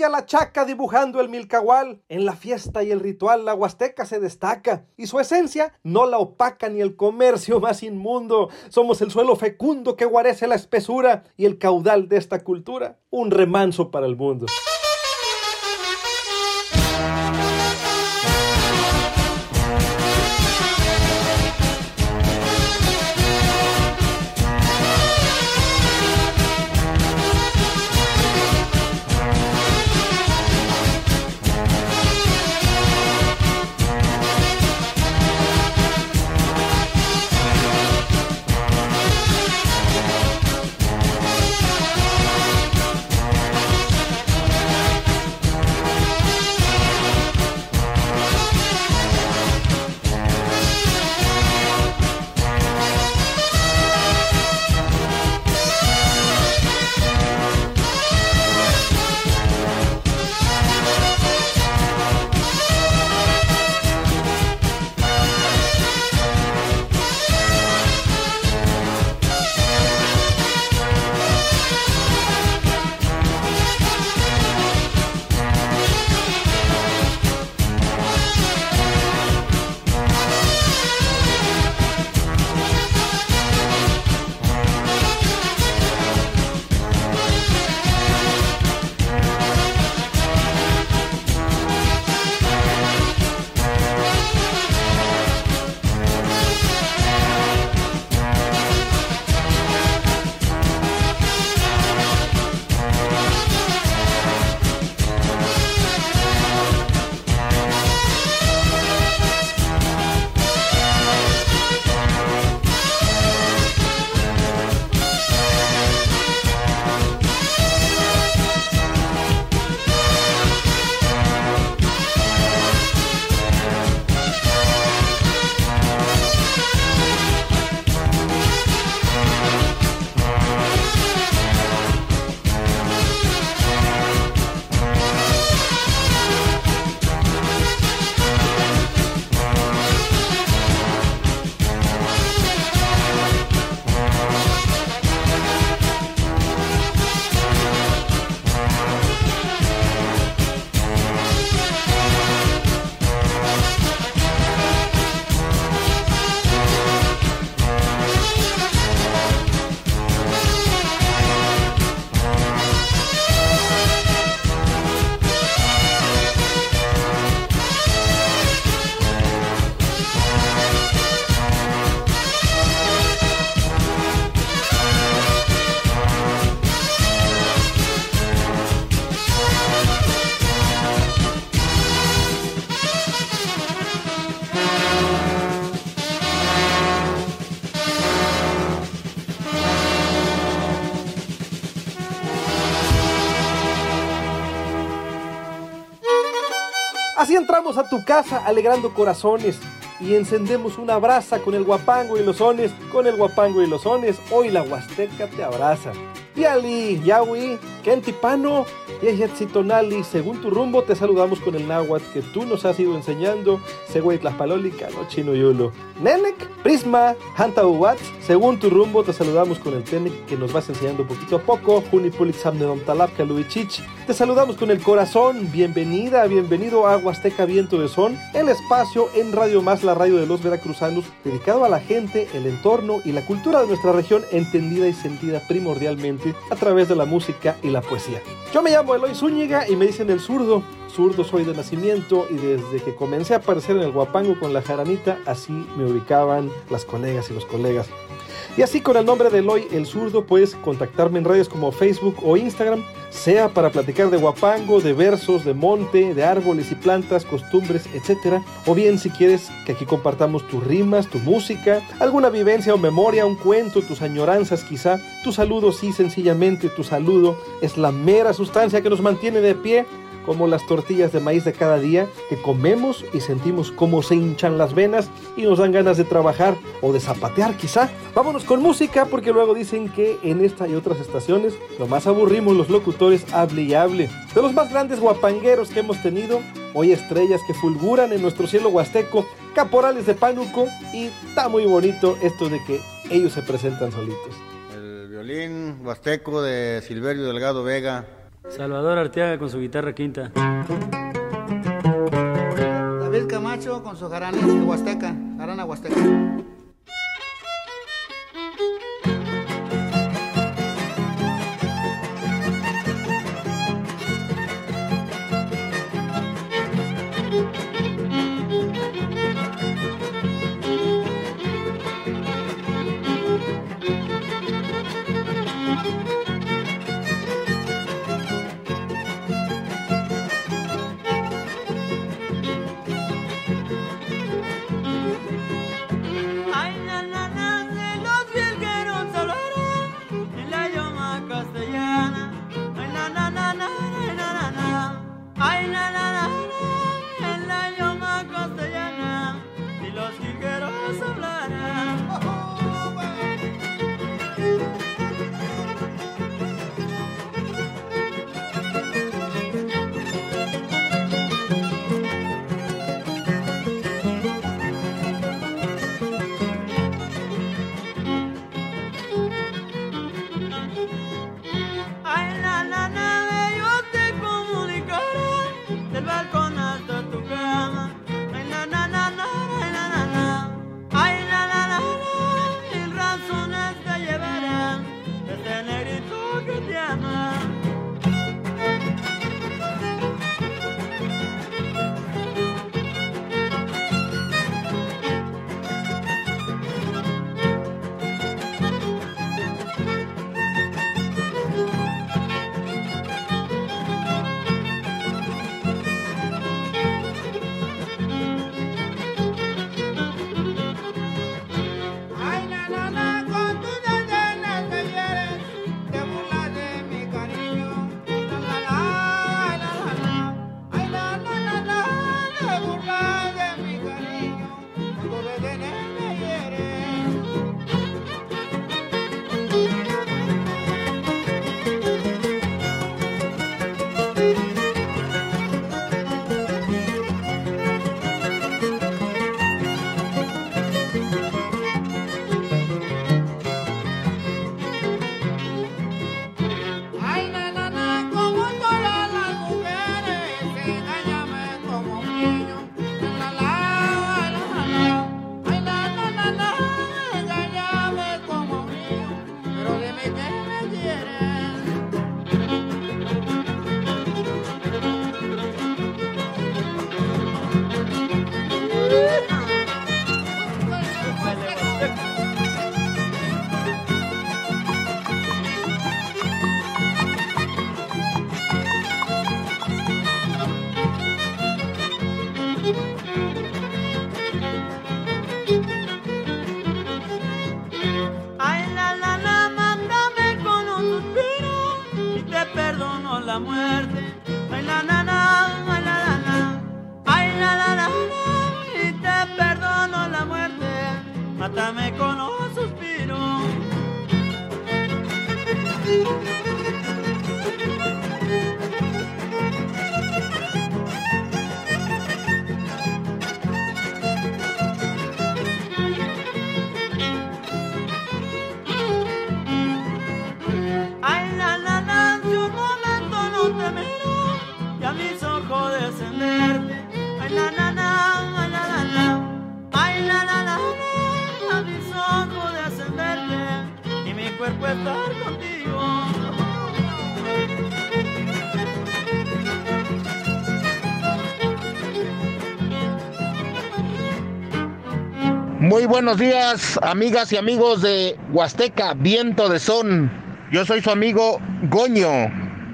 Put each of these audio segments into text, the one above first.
Brilla la chaca dibujando el milcahual, en la fiesta y el ritual la huasteca se destaca, y su esencia no la opaca ni el comercio más inmundo. Somos el suelo fecundo que guarece la espesura y el caudal de esta cultura, un remanso para el mundo. Tu casa alegrando corazones y encendemos una brasa con el guapango y los sones, con el guapango y los sones. Hoy la Huasteca te abraza. Piali, Yahui, Kentipano, Yeyetzitonali, según tu rumbo te saludamos con el náhuatl que tú nos has ido enseñando, Tlaspalólica, no chino yulo. Nenek, Prisma, Hanta Uwatz, según tu rumbo te saludamos con el Tenec que nos vas enseñando poquito a poco, Junipulik Samnedom Talapka Luichich. Te saludamos con el corazón, bienvenida, bienvenido a Huasteca Viento de Son, el espacio en Radio Más, la radio de los veracruzanos, dedicado a la gente, el entorno y la cultura de nuestra región, entendida y sentida primordialmente a través de la música y la poesía. Yo me llamo Eloy Zúñiga y me dicen el zurdo. zurdo soy de nacimiento y desde que comencé a aparecer en el guapango con la jaranita, así me ubicaban las colegas y los colegas. Y así con el nombre de Eloy el Zurdo puedes contactarme en redes como Facebook o Instagram, sea para platicar de guapango, de versos, de monte, de árboles y plantas, costumbres, etc. O bien si quieres que aquí compartamos tus rimas, tu música, alguna vivencia o memoria, un cuento, tus añoranzas quizá. Tu saludo sí, sencillamente tu saludo es la mera sustancia que nos mantiene de pie como las tortillas de maíz de cada día que comemos y sentimos cómo se hinchan las venas y nos dan ganas de trabajar o de zapatear quizá. Vámonos con música porque luego dicen que en esta y otras estaciones más aburrimos los locutores hable y hable. De los más grandes guapangueros que hemos tenido, hoy estrellas que fulguran en nuestro cielo huasteco, caporales de pánuco y está muy bonito esto de que ellos se presentan solitos. El violín huasteco de Silverio Delgado Vega Salvador Arteaga con su guitarra quinta. David Camacho con su jarana huasteca, jarana huasteca. Buenos días, amigas y amigos de Huasteca, Viento de Son. Yo soy su amigo Goño.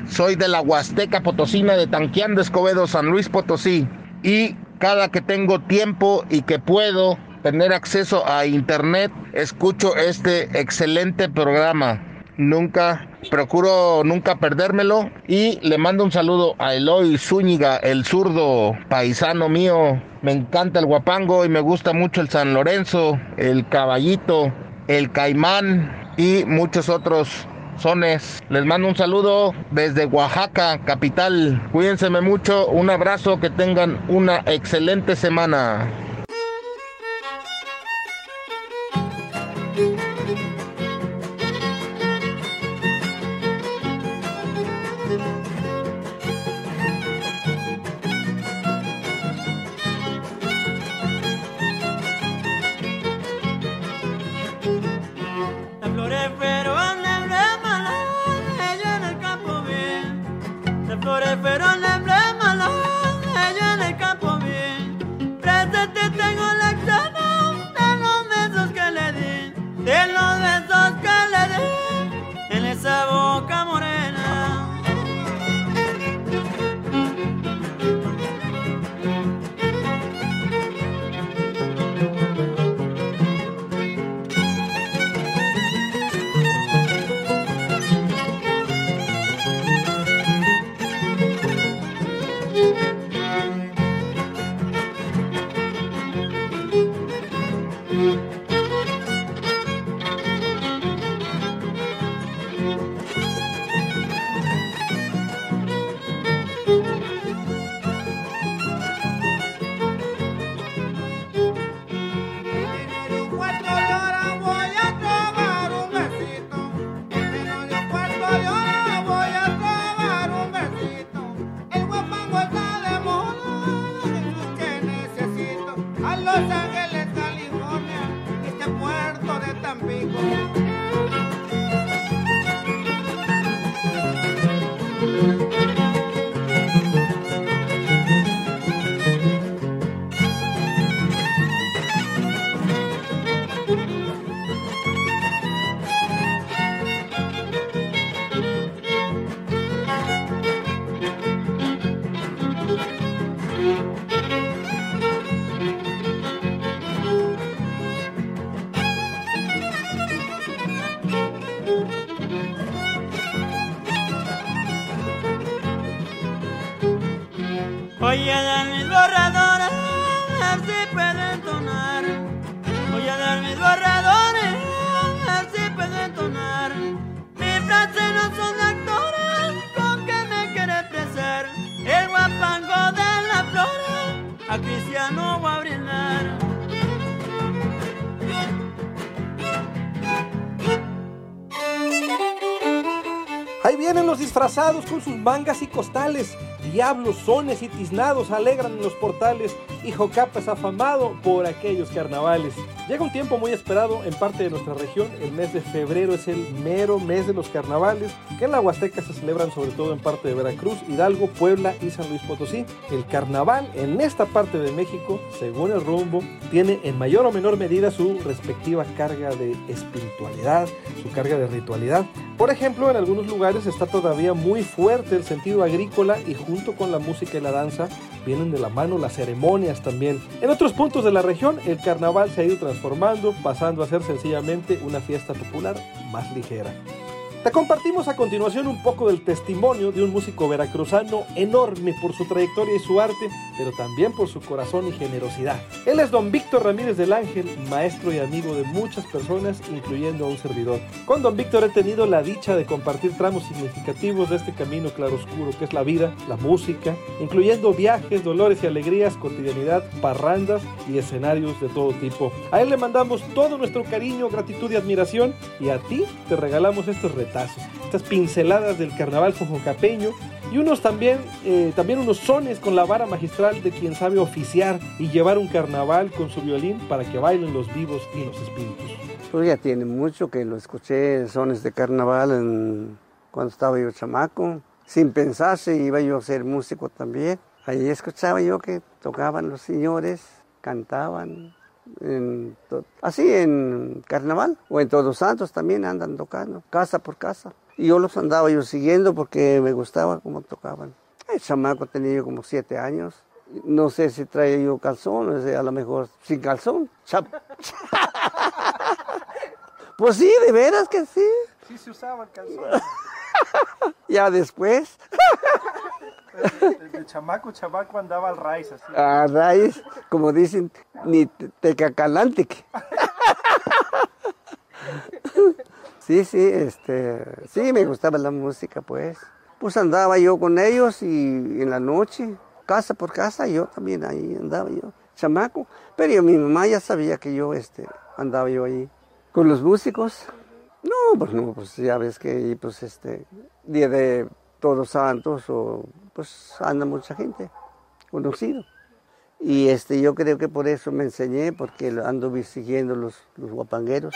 Soy de la Huasteca Potosina de Tanquián de Escobedo, San Luis Potosí. Y cada que tengo tiempo y que puedo tener acceso a internet, escucho este excelente programa. Nunca, procuro nunca perdérmelo. Y le mando un saludo a Eloy Zúñiga, el zurdo paisano mío. Me encanta el guapango y me gusta mucho el San Lorenzo, el caballito, el caimán y muchos otros sones. Les mando un saludo desde Oaxaca, capital. Cuídense mucho, un abrazo, que tengan una excelente semana. Con sus mangas y costales. Diablos, sones y tiznados alegran en los portales y Jocapa es afamado por aquellos carnavales. Llega un tiempo muy esperado en parte de nuestra región. El mes de febrero es el mero mes de los carnavales, que en la Huasteca se celebran sobre todo en parte de Veracruz, Hidalgo, Puebla y San Luis Potosí. El carnaval en esta parte de México, según el rumbo, tiene en mayor o menor medida su respectiva carga de espiritualidad, su carga de ritualidad. Por ejemplo, en algunos lugares está todavía muy fuerte el sentido agrícola y junto con la música y la danza vienen de la mano las ceremonias también. En otros puntos de la región el carnaval se ha ido transformando, pasando a ser sencillamente una fiesta popular más ligera. Te compartimos a continuación un poco del testimonio de un músico veracruzano enorme por su trayectoria y su arte, pero también por su corazón y generosidad. Él es don Víctor Ramírez del Ángel, maestro y amigo de muchas personas, incluyendo a un servidor. Con don Víctor he tenido la dicha de compartir tramos significativos de este camino claroscuro que es la vida, la música, incluyendo viajes, dolores y alegrías, cotidianidad, parrandas y escenarios de todo tipo. A él le mandamos todo nuestro cariño, gratitud y admiración y a ti te regalamos estos retos estas pinceladas del carnaval jojocapeño y unos también, eh, también unos sones con la vara magistral de quien sabe oficiar y llevar un carnaval con su violín para que bailen los vivos y los espíritus. Pues ya tiene mucho que lo escuché sones de carnaval cuando estaba yo chamaco. Sin pensarse iba yo a ser músico también. Ahí escuchaba yo que tocaban los señores, cantaban en así en carnaval o en Todos Santos también andan tocando, casa por casa. Y yo los andaba yo siguiendo porque me gustaba cómo tocaban. El chamaco tenía yo como siete años. No sé si traía yo calzón, a lo mejor sin calzón. Pues sí, de veras que sí. Sí se usaban calzones. Ya después, El chamaco, chamaco andaba al raíz así. a raíz, como dicen, ni te- tecacalante. Sí, sí, este, sí, me gustaba la música, pues. Pues andaba yo con ellos y en la noche, casa por casa, yo también ahí andaba yo, chamaco. Pero yo, mi mamá ya sabía que yo, este, andaba yo ahí con los músicos. No, pues no, pues ya ves que pues este, día de Todos Santos o pues anda mucha gente conocido. Y este, yo creo que por eso me enseñé, porque ando siguiendo los, los guapangueros.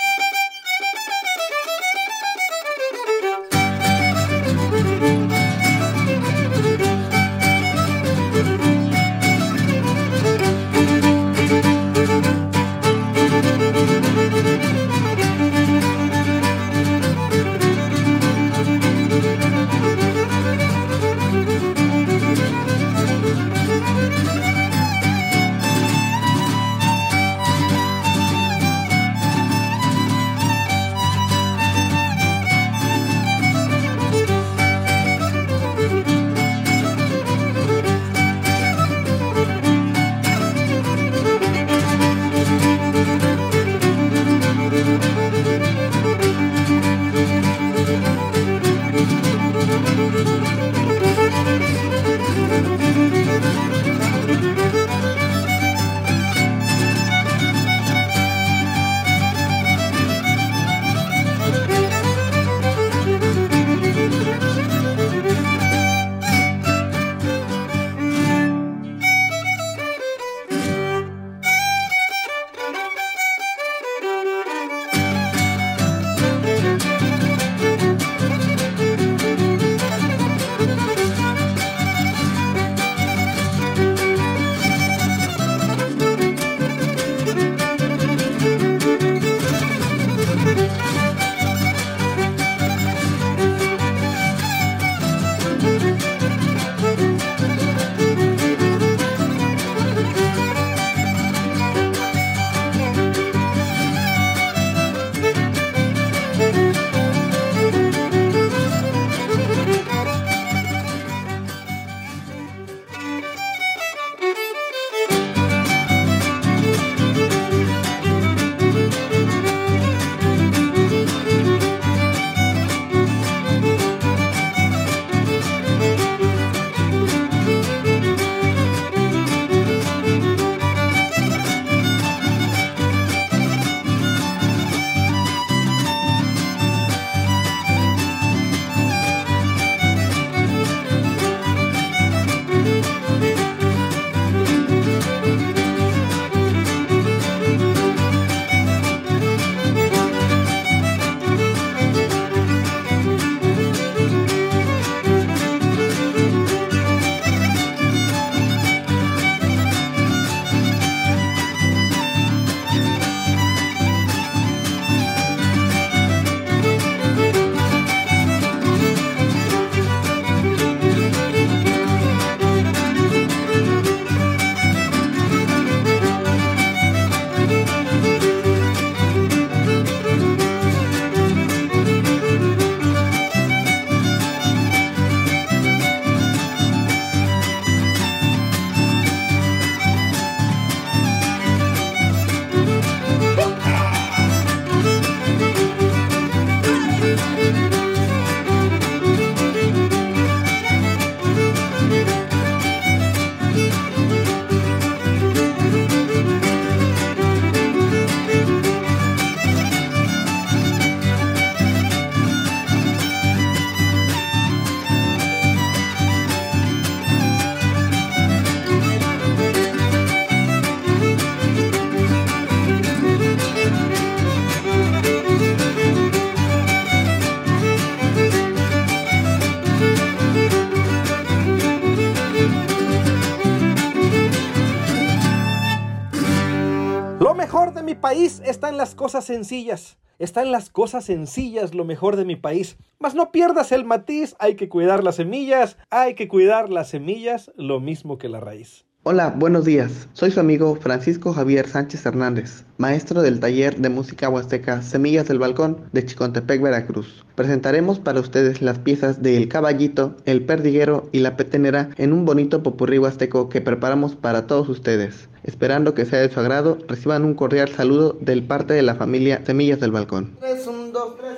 País está en las cosas sencillas. Está en las cosas sencillas lo mejor de mi país. Mas no pierdas el matiz, hay que cuidar las semillas, hay que cuidar las semillas lo mismo que la raíz. Hola, buenos días. Soy su amigo Francisco Javier Sánchez Hernández, maestro del taller de música huasteca Semillas del Balcón de Chicontepec, Veracruz. Presentaremos para ustedes las piezas de El Caballito, El Perdiguero y La Petenera en un bonito popurrí huasteco que preparamos para todos ustedes. Esperando que sea de su agrado, reciban un cordial saludo del parte de la familia Semillas del Balcón. 3, 1, 2, 3,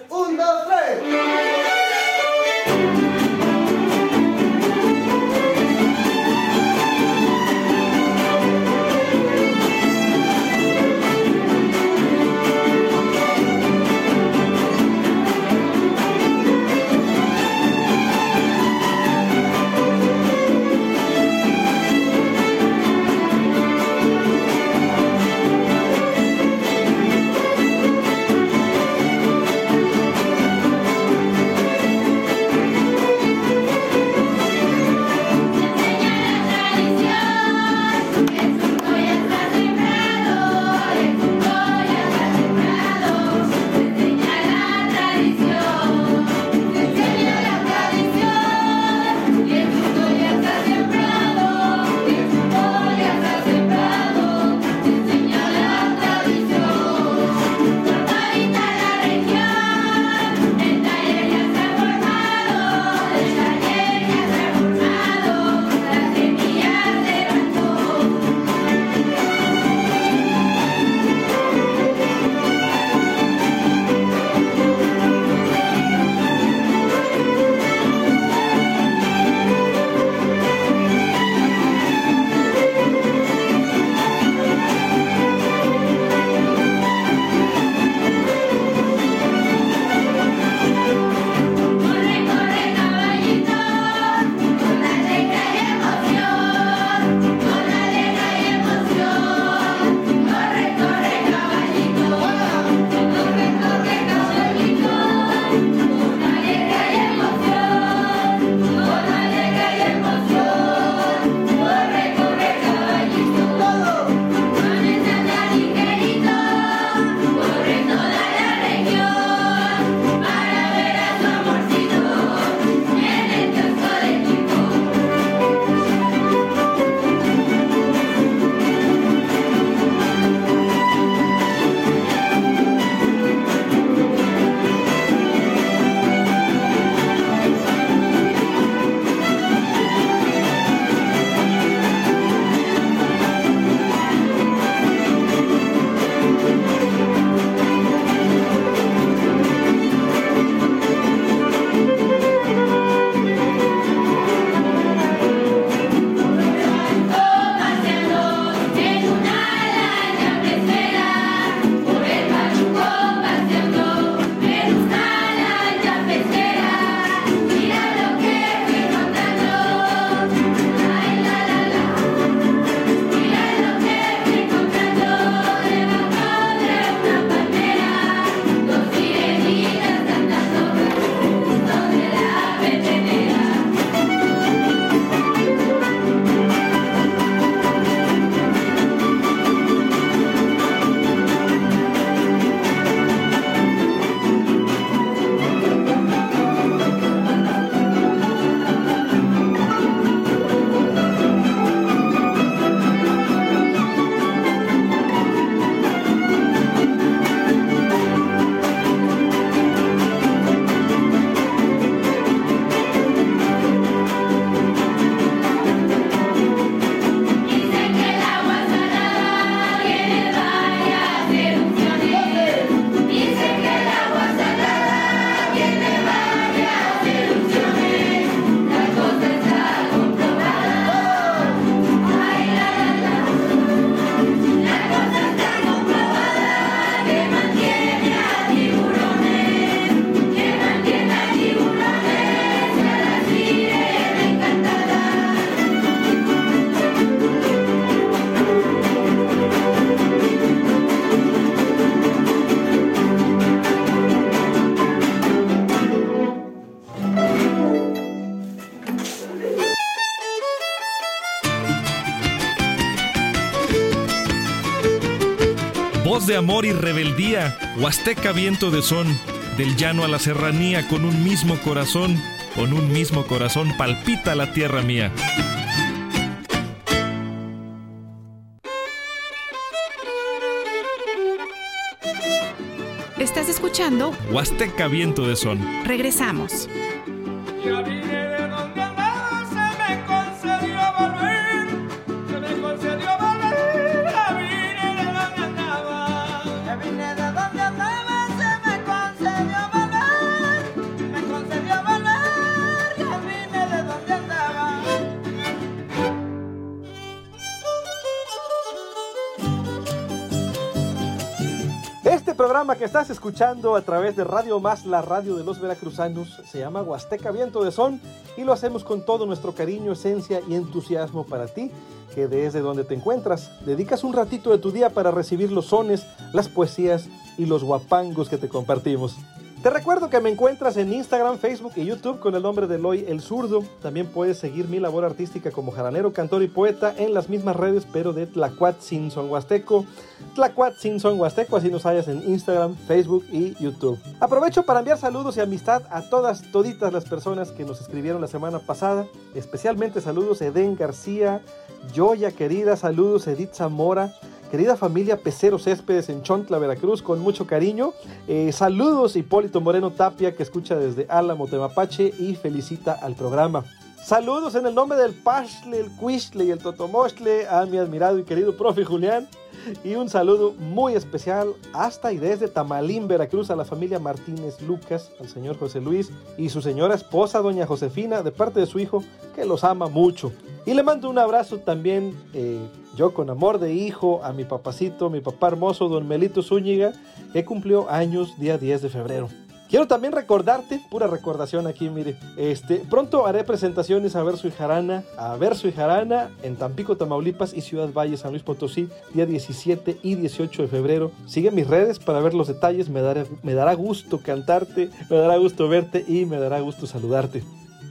de amor y rebeldía, Huasteca viento de son, del llano a la serranía con un mismo corazón, con un mismo corazón palpita la tierra mía. Estás escuchando Huasteca viento de son. Regresamos. Que estás escuchando a través de Radio Más, la radio de los veracruzanos, se llama Huasteca Viento de Son y lo hacemos con todo nuestro cariño, esencia y entusiasmo para ti, que desde donde te encuentras, dedicas un ratito de tu día para recibir los sones, las poesías y los guapangos que te compartimos. Te recuerdo que me encuentras en Instagram, Facebook y YouTube con el nombre de Eloy el Zurdo. También puedes seguir mi labor artística como jaranero, cantor y poeta en las mismas redes, pero de Tlacuat Sin Son Huasteco. Tlacuat Sin Son Huasteco, así nos hallas en Instagram, Facebook y YouTube. Aprovecho para enviar saludos y amistad a todas, toditas las personas que nos escribieron la semana pasada. Especialmente saludos a Eden García, Joya querida, saludos Edith Zamora. Querida familia Pecero Céspedes en Chontla, Veracruz, con mucho cariño. Eh, saludos Hipólito Moreno Tapia, que escucha desde Álamo, Temapache, y felicita al programa. Saludos en el nombre del Pashle, el Cuishle y el Totomostle a mi admirado y querido profe Julián. Y un saludo muy especial hasta y desde Tamalín, Veracruz, a la familia Martínez Lucas, al señor José Luis y su señora esposa, doña Josefina, de parte de su hijo, que los ama mucho. Y le mando un abrazo también, eh, yo con amor de hijo, a mi papacito, mi papá hermoso, don Melito Zúñiga, que cumplió años día 10 de febrero. Quiero también recordarte, pura recordación aquí, mire, este, pronto haré presentaciones a Verso y Jarana, a Verso y Jarana en Tampico, Tamaulipas y Ciudad Valle, San Luis Potosí, día 17 y 18 de febrero. Sigue mis redes para ver los detalles, me dará, me dará gusto cantarte, me dará gusto verte y me dará gusto saludarte.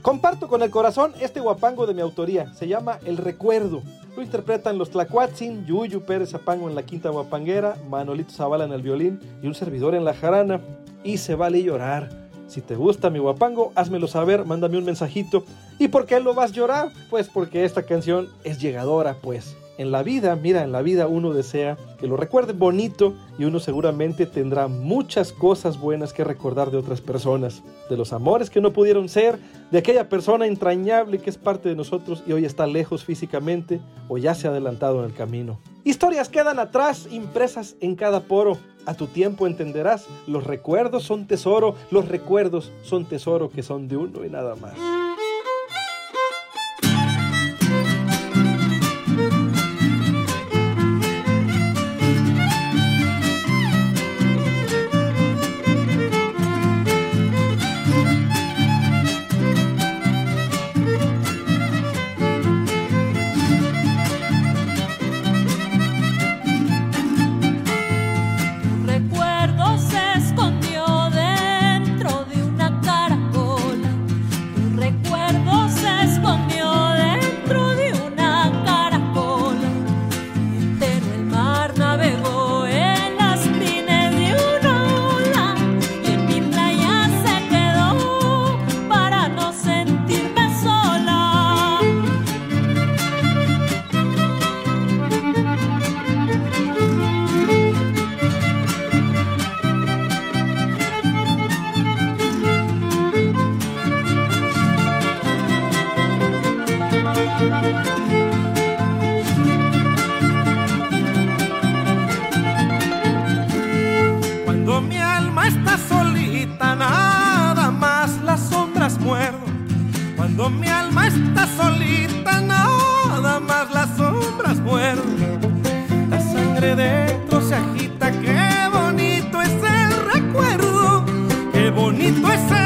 Comparto con el corazón este guapango de mi autoría, se llama El Recuerdo. Lo interpretan los Tlacuatzin, Yuyu Pérez Zapango en la quinta guapanguera, Manolito Zavala en el violín y un servidor en la jarana. Y se vale llorar. Si te gusta mi guapango, házmelo saber, mándame un mensajito. ¿Y por qué lo vas a llorar? Pues porque esta canción es llegadora, pues. En la vida, mira, en la vida uno desea que lo recuerden bonito y uno seguramente tendrá muchas cosas buenas que recordar de otras personas, de los amores que no pudieron ser, de aquella persona entrañable que es parte de nosotros y hoy está lejos físicamente o ya se ha adelantado en el camino. Historias quedan atrás, impresas en cada poro. A tu tiempo entenderás, los recuerdos son tesoro, los recuerdos son tesoro que son de uno y nada más. Cuando mi alma está solita, nada más las sombras muerdo. La sangre dentro se agita, qué bonito es el recuerdo. Qué bonito es el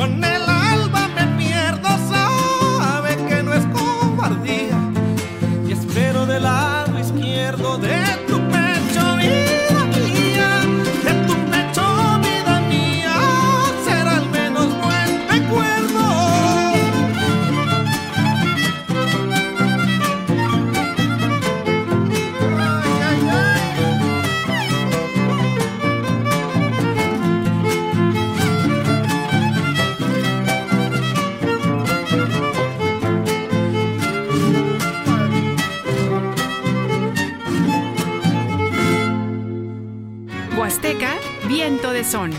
Si con son.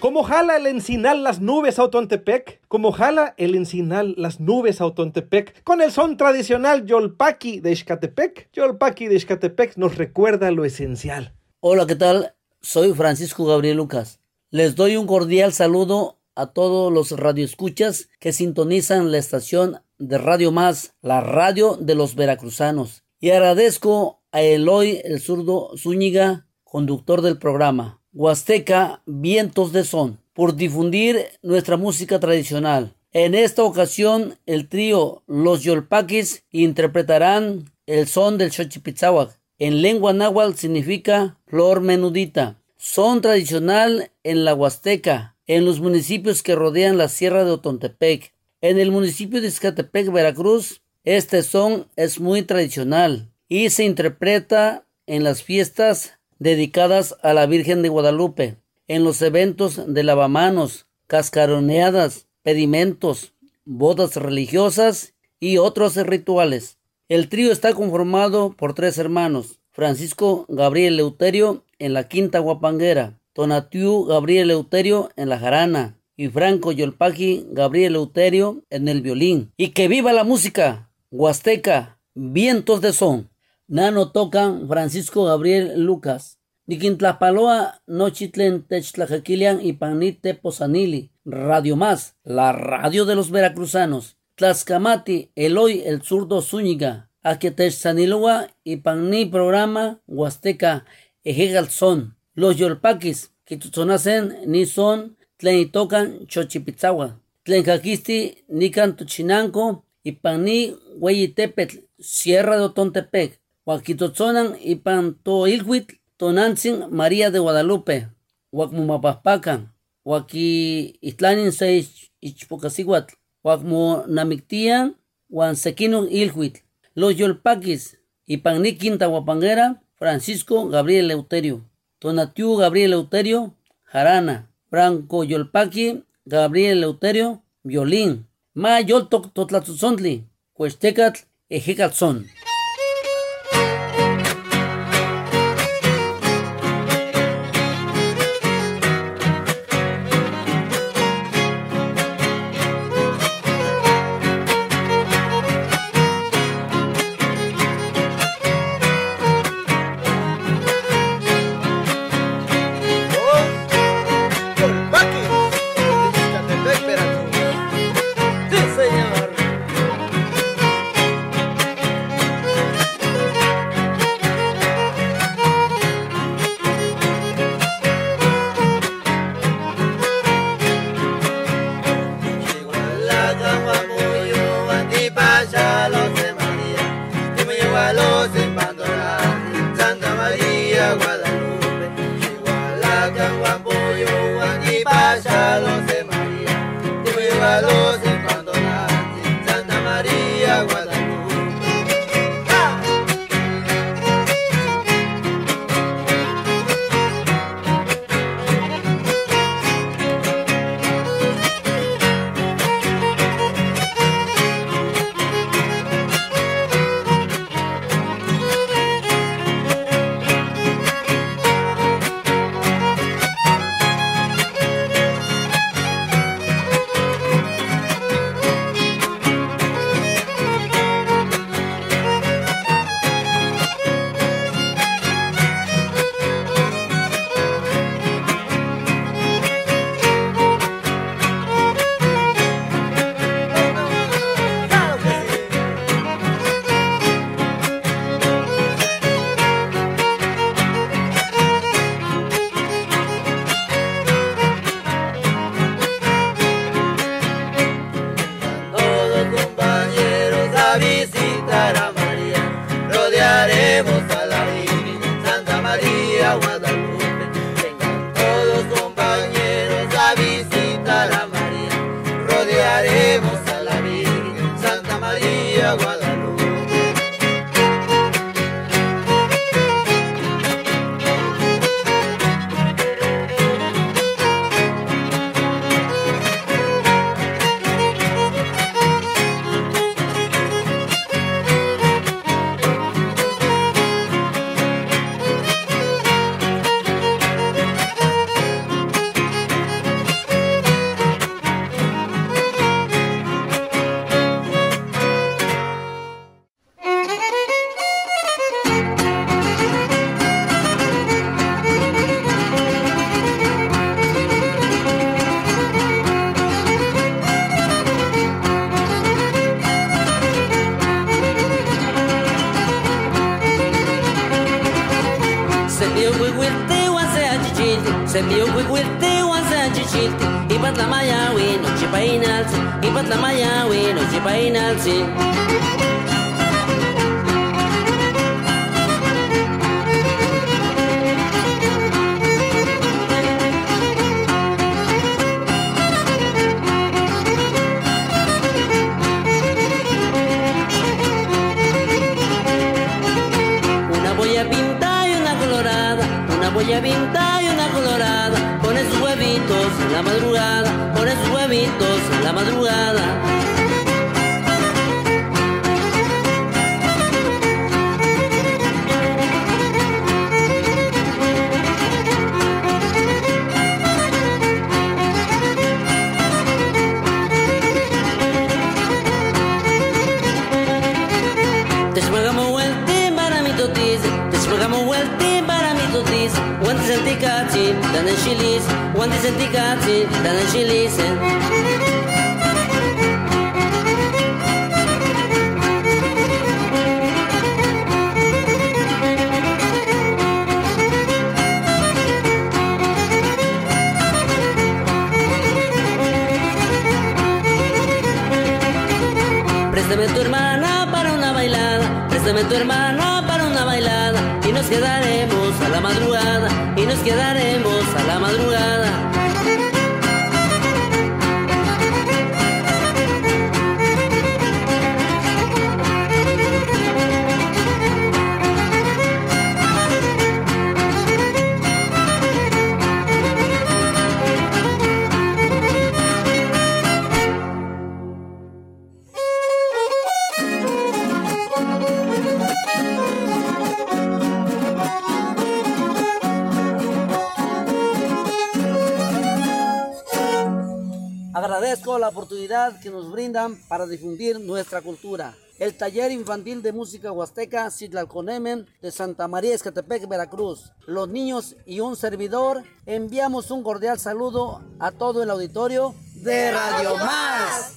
Como jala el encinal las nubes a Otontepec, como jala el encinal las nubes a Otontepec, con el son tradicional Yolpaki de Xcatepec, Yolpaki de Xcatepec nos recuerda lo esencial. Hola, ¿qué tal? Soy Francisco Gabriel Lucas. Les doy un cordial saludo a todos los radioescuchas que sintonizan la estación de Radio Más, la radio de los veracruzanos. Y agradezco a Eloy el zurdo Zúñiga, conductor del programa Huasteca Vientos de Son, por difundir nuestra música tradicional. En esta ocasión, el trío Los Yolpaquis interpretarán el son del Xochipitzahuac. En lengua náhuatl significa flor menudita. Son tradicional en la Huasteca, en los municipios que rodean la Sierra de Otontepec. En el municipio de Izcatepec, Veracruz, este son es muy tradicional y se interpreta en las fiestas dedicadas a la Virgen de Guadalupe, en los eventos de lavamanos, cascaroneadas, pedimentos, bodas religiosas y otros rituales. El trío está conformado por tres hermanos, Francisco Gabriel Leuterio en la quinta guapanguera, Tonatiu Gabriel Leuterio en la jarana y Franco Yolpaki Gabriel Leuterio en el violín. Y que viva la música, Huasteca, vientos de son. Nano tocan Francisco Gabriel Lucas. Niquintlapaloa nochitlen techtlajaquilian y panite posanili. Radio Más, la radio de los veracruzanos. Tlaxcamati, Eloy el zurdo Zúñiga. Aquetechsanilua y panni programa Huasteca Ejegalzón. Los yolpaquis, que tutzonacen ni son, tlen tocan chochipitzawa. Tlen jaquisti nican tuchinanco y panni hueyitepetl, Sierra de Otontepec. Huaquitotzonan y pan toilhuitl, tonantzin María de Guadalupe. Huacmumapaspacan. Huaqui itlanin se ichpocasihuatl. Huacmo namictian, huan. Los yolpaquis y panni quinta guapanguera, Francisco Gabriel Leuterio. Tonatiu Gabriel Leuterio, jarana. Franco Yolpaqui, Gabriel Leuterio, violín. Ma yoltok totlatzontli, cuestecatl, ejecatzón. meu guguete wazea chichilti se meu guguete wazea chichilti ipat la maya we no chipa inalsi ipat la maya we no chipa inalsi madrugada, pone sus huevitos en la madrugada. Te juegamos vuelta para mi totis, te juegamos vuelta para mi totis. Guantes anticachi, dan en chilis, guantes anticachi, dan en chilis. Préstame tu hermana para una bailada, préstame tu hermana para una bailada nos quedaremos a la madrugada y nos quedaremos a la madrugada. La oportunidad que nos brindan para difundir nuestra cultura. El taller infantil de música huasteca Citlalconemen de Santa María Escatepec, Veracruz. Los niños y un servidor enviamos un cordial saludo a todo el auditorio de Radio Más.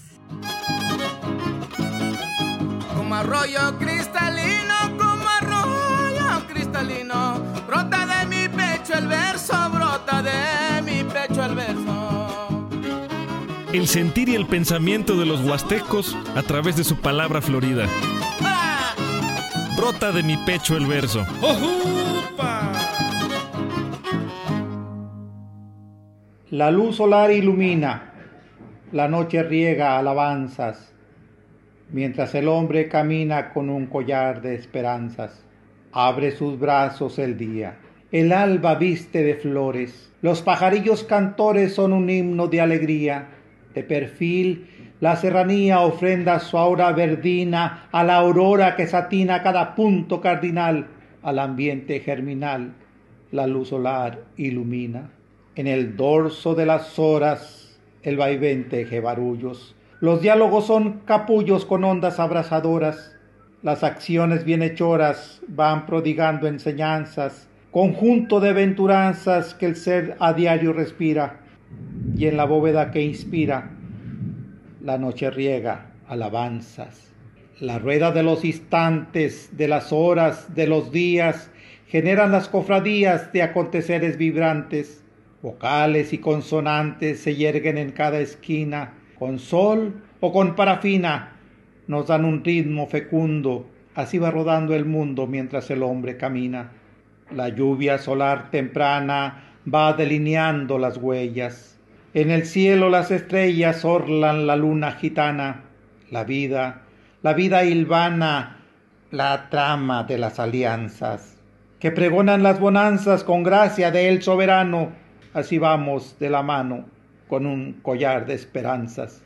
Como arroyo cristalino, como arroyo cristalino, brota de mi pecho el verso, brota de El sentir y el pensamiento de los huastecos a través de su palabra florida. Brota de mi pecho el verso. La luz solar ilumina, la noche riega alabanzas, mientras el hombre camina con un collar de esperanzas. Abre sus brazos el día, el alba viste de flores, los pajarillos cantores son un himno de alegría. De perfil, la serranía ofrenda su aura verdina a la aurora que satina cada punto cardinal, al ambiente germinal. La luz solar ilumina. En el dorso de las horas, el vaivén teje barullos. Los diálogos son capullos con ondas abrasadoras. Las acciones bienhechoras van prodigando enseñanzas, conjunto de aventuranzas que el ser a diario respira y en la bóveda que inspira, la noche riega alabanzas. La rueda de los instantes, de las horas, de los días, generan las cofradías de aconteceres vibrantes. Vocales y consonantes se yerguen en cada esquina, con sol o con parafina, nos dan un ritmo fecundo, así va rodando el mundo mientras el hombre camina. La lluvia solar temprana va delineando las huellas. En el cielo las estrellas orlan la luna gitana. La vida, la vida hilvana, la trama de las alianzas, que pregonan las bonanzas con gracia de el soberano. Así vamos de la mano con un collar de esperanzas.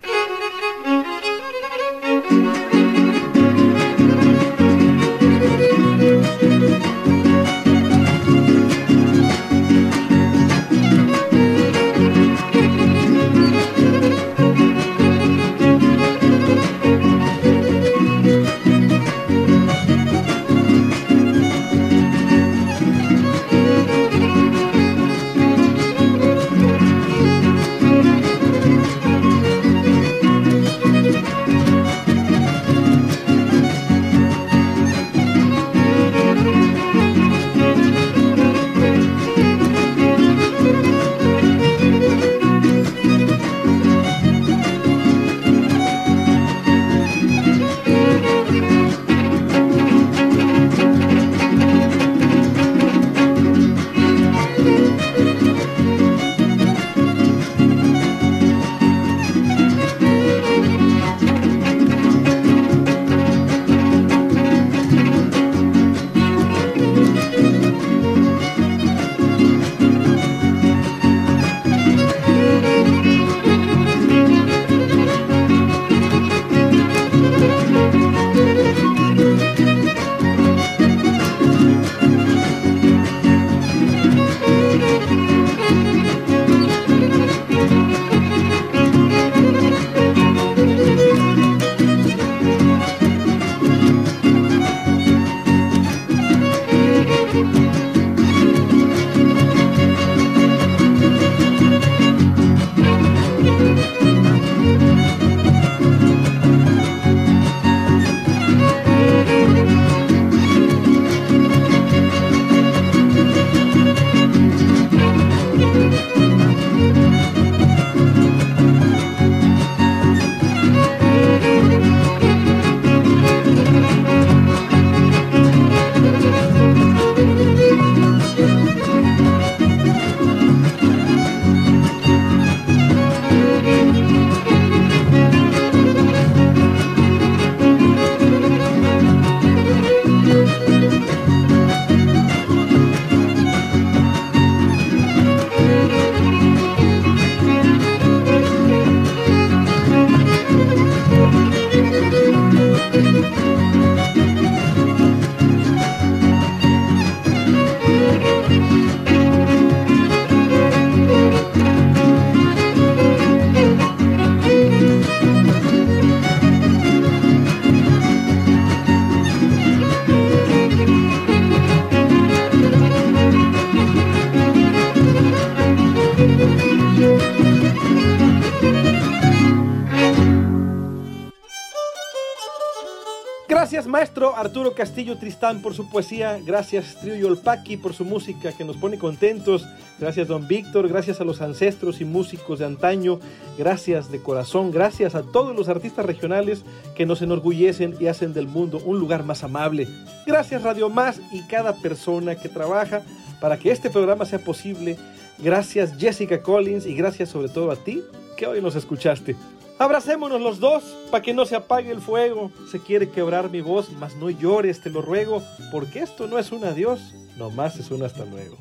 Arturo Castillo Tristán por su poesía, gracias Trio Yolpaki por su música que nos pone contentos, gracias don Víctor, gracias a los ancestros y músicos de antaño, gracias de corazón, gracias a todos los artistas regionales que nos enorgullecen y hacen del mundo un lugar más amable. Gracias Radio Más y cada persona que trabaja para que este programa sea posible. Gracias Jessica Collins y gracias sobre todo a ti que hoy nos escuchaste. Abracémonos los dos para que no se apague el fuego. Se quiere quebrar mi voz, mas no llores, te lo ruego, porque esto no es un adiós, nomás es un hasta luego.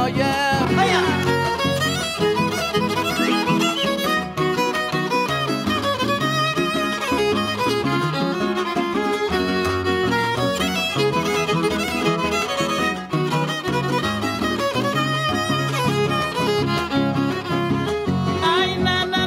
Esperanza, oye. Ay, na, na,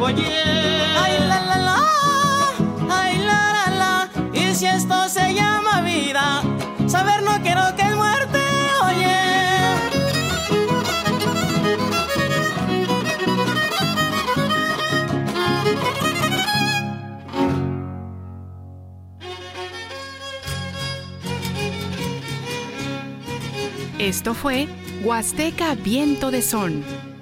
oye. Ay, la, la, la. Ay, la, la, la. Y si esto se llama vida, saber no quiero que es muerte, oye. Esto fue Huasteca Viento de Son.